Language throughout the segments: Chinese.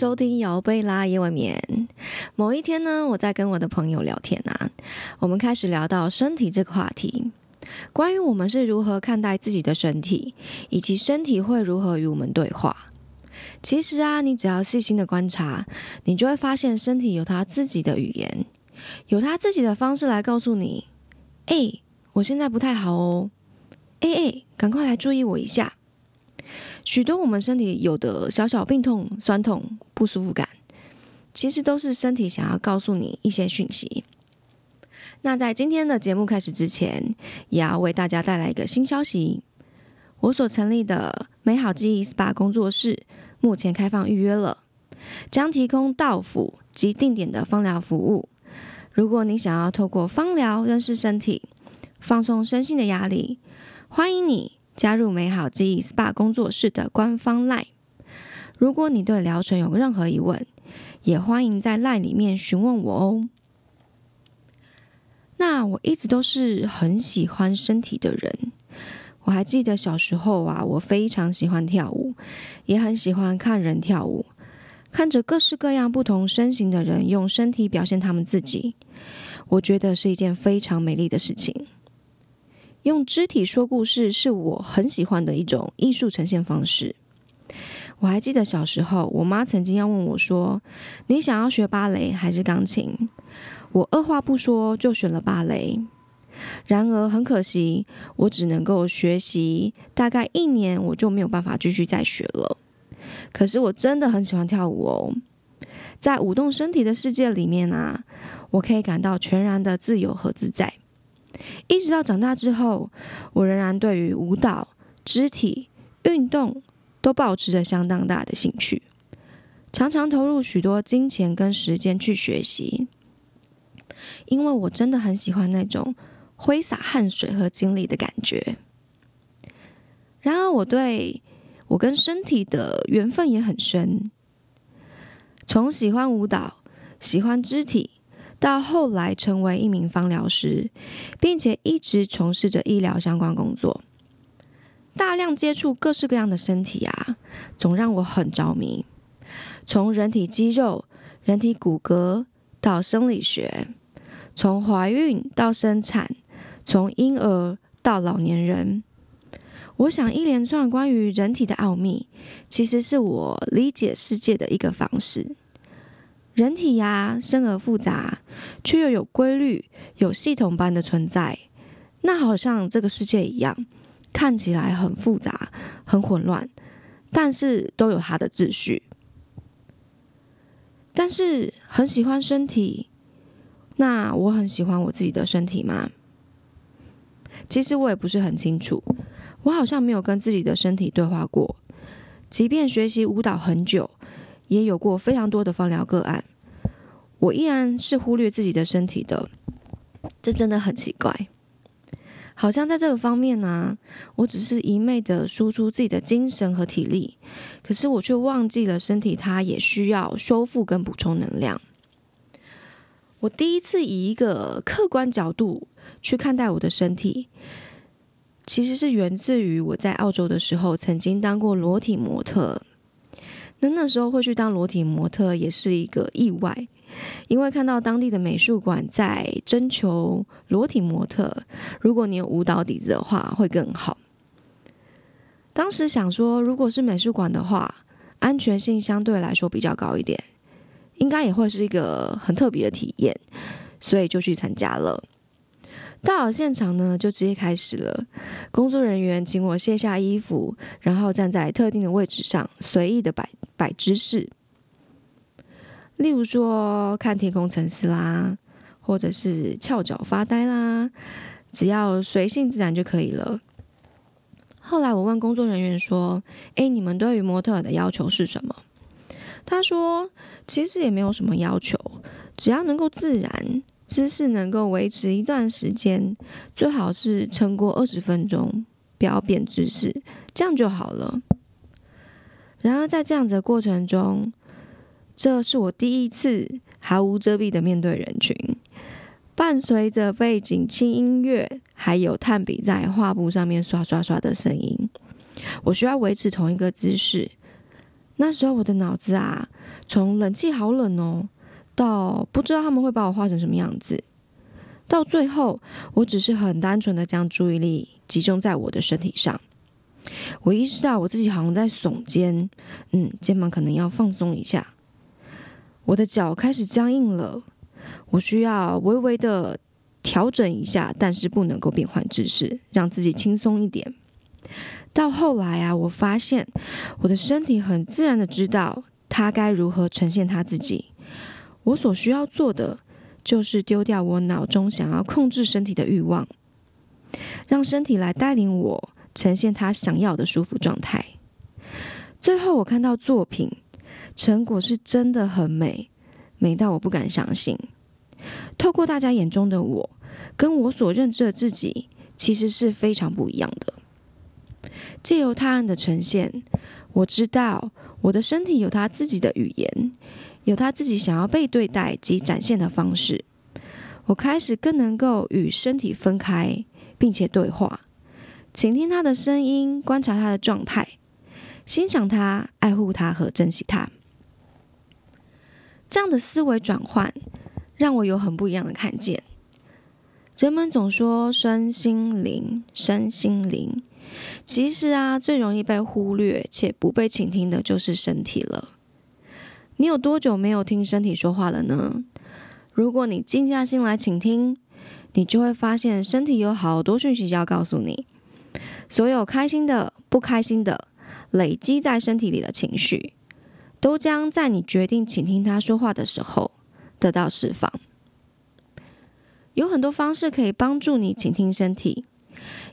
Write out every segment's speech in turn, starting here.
收听姚贝拉夜未眠。某一天呢，我在跟我的朋友聊天啊，我们开始聊到身体这个话题，关于我们是如何看待自己的身体，以及身体会如何与我们对话。其实啊，你只要细心的观察，你就会发现身体有它自己的语言，有它自己的方式来告诉你：哎，我现在不太好哦，哎哎，赶快来注意我一下。许多我们身体有的小小病痛、酸痛、不舒服感，其实都是身体想要告诉你一些讯息。那在今天的节目开始之前，也要为大家带来一个新消息：我所成立的美好记忆 SPA 工作室目前开放预约了，将提供到府及定点的芳疗服务。如果你想要透过芳疗认识身体、放松身心的压力，欢迎你。加入美好记忆 SPA 工作室的官方 LINE。如果你对疗程有任何疑问，也欢迎在 LINE 里面询问我哦。那我一直都是很喜欢身体的人。我还记得小时候啊，我非常喜欢跳舞，也很喜欢看人跳舞，看着各式各样不同身形的人用身体表现他们自己，我觉得是一件非常美丽的事情。用肢体说故事是我很喜欢的一种艺术呈现方式。我还记得小时候，我妈曾经要问我说：“你想要学芭蕾还是钢琴？”我二话不说就选了芭蕾。然而很可惜，我只能够学习大概一年，我就没有办法继续再学了。可是我真的很喜欢跳舞哦，在舞动身体的世界里面啊，我可以感到全然的自由和自在。一直到长大之后，我仍然对于舞蹈、肢体运动都保持着相当大的兴趣，常常投入许多金钱跟时间去学习，因为我真的很喜欢那种挥洒汗水和精力的感觉。然而，我对我跟身体的缘分也很深，从喜欢舞蹈、喜欢肢体。到后来成为一名芳疗师，并且一直从事着医疗相关工作，大量接触各式各样的身体啊，总让我很着迷。从人体肌肉、人体骨骼到生理学，从怀孕到生产，从婴儿到老年人，我想一连串关于人体的奥秘，其实是我理解世界的一个方式。人体呀，生而复杂，却又有规律、有系统般的存在。那好像这个世界一样，看起来很复杂、很混乱，但是都有它的秩序。但是很喜欢身体，那我很喜欢我自己的身体吗？其实我也不是很清楚，我好像没有跟自己的身体对话过。即便学习舞蹈很久。也有过非常多的放疗个案，我依然是忽略自己的身体的，这真的很奇怪。好像在这个方面呢，我只是一昧的输出自己的精神和体力，可是我却忘记了身体它也需要修复跟补充能量。我第一次以一个客观角度去看待我的身体，其实是源自于我在澳洲的时候曾经当过裸体模特。那那时候会去当裸体模特也是一个意外，因为看到当地的美术馆在征求裸体模特，如果你有舞蹈底子的话会更好。当时想说，如果是美术馆的话，安全性相对来说比较高一点，应该也会是一个很特别的体验，所以就去参加了。到了现场呢，就直接开始了。工作人员请我卸下衣服，然后站在特定的位置上，随意的摆摆姿势。例如说看天空城市啦，或者是翘脚发呆啦，只要随性自然就可以了。后来我问工作人员说：“哎，你们对于模特的要求是什么？”他说：“其实也没有什么要求，只要能够自然。”姿势能够维持一段时间，最好是撑过二十分钟，不要变姿势，这样就好了。然而在这样子的过程中，这是我第一次毫无遮蔽的面对人群，伴随着背景轻音乐，还有炭笔在画布上面刷刷刷的声音，我需要维持同一个姿势。那时候我的脑子啊，从冷气好冷哦，到不知道他们会把我画成什么样子，到最后，我只是很单纯的将注意力集中在我的身体上。我意识到我自己好像在耸肩，嗯，肩膀可能要放松一下。我的脚开始僵硬了，我需要微微的调整一下，但是不能够变换姿势，让自己轻松一点。到后来啊，我发现我的身体很自然的知道它该如何呈现它自己。我所需要做的就是丢掉我脑中想要控制身体的欲望，让身体来带领我呈现它想要的舒服状态。最后，我看到作品成果是真的很美，美到我不敢相信。透过大家眼中的我，跟我所认知的自己，其实是非常不一样的。借由他人的呈现，我知道我的身体有他自己的语言，有他自己想要被对待及展现的方式。我开始更能够与身体分开，并且对话，倾听他的声音，观察他的状态，欣赏他，爱护他和珍惜他。这样的思维转换，让我有很不一样的看见。人们总说身心灵，身心灵。其实啊，最容易被忽略且不被倾听的就是身体了。你有多久没有听身体说话了呢？如果你静下心来倾听，你就会发现身体有好多讯息要告诉你。所有开心的、不开心的、累积在身体里的情绪，都将在你决定倾听他说话的时候得到释放。有很多方式可以帮助你倾听身体。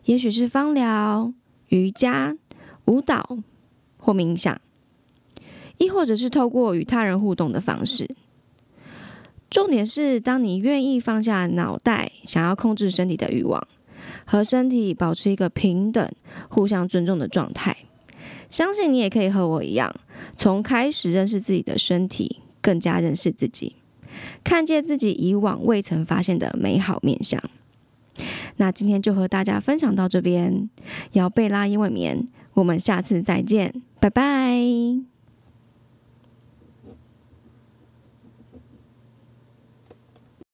也许是芳疗、瑜伽、舞蹈或冥想，亦或者是透过与他人互动的方式。重点是，当你愿意放下脑袋想要控制身体的欲望，和身体保持一个平等、互相尊重的状态，相信你也可以和我一样，从开始认识自己的身体，更加认识自己，看见自己以往未曾发现的美好面相。那今天就和大家分享到这边，姚贝拉因为眠，我们下次再见，拜拜。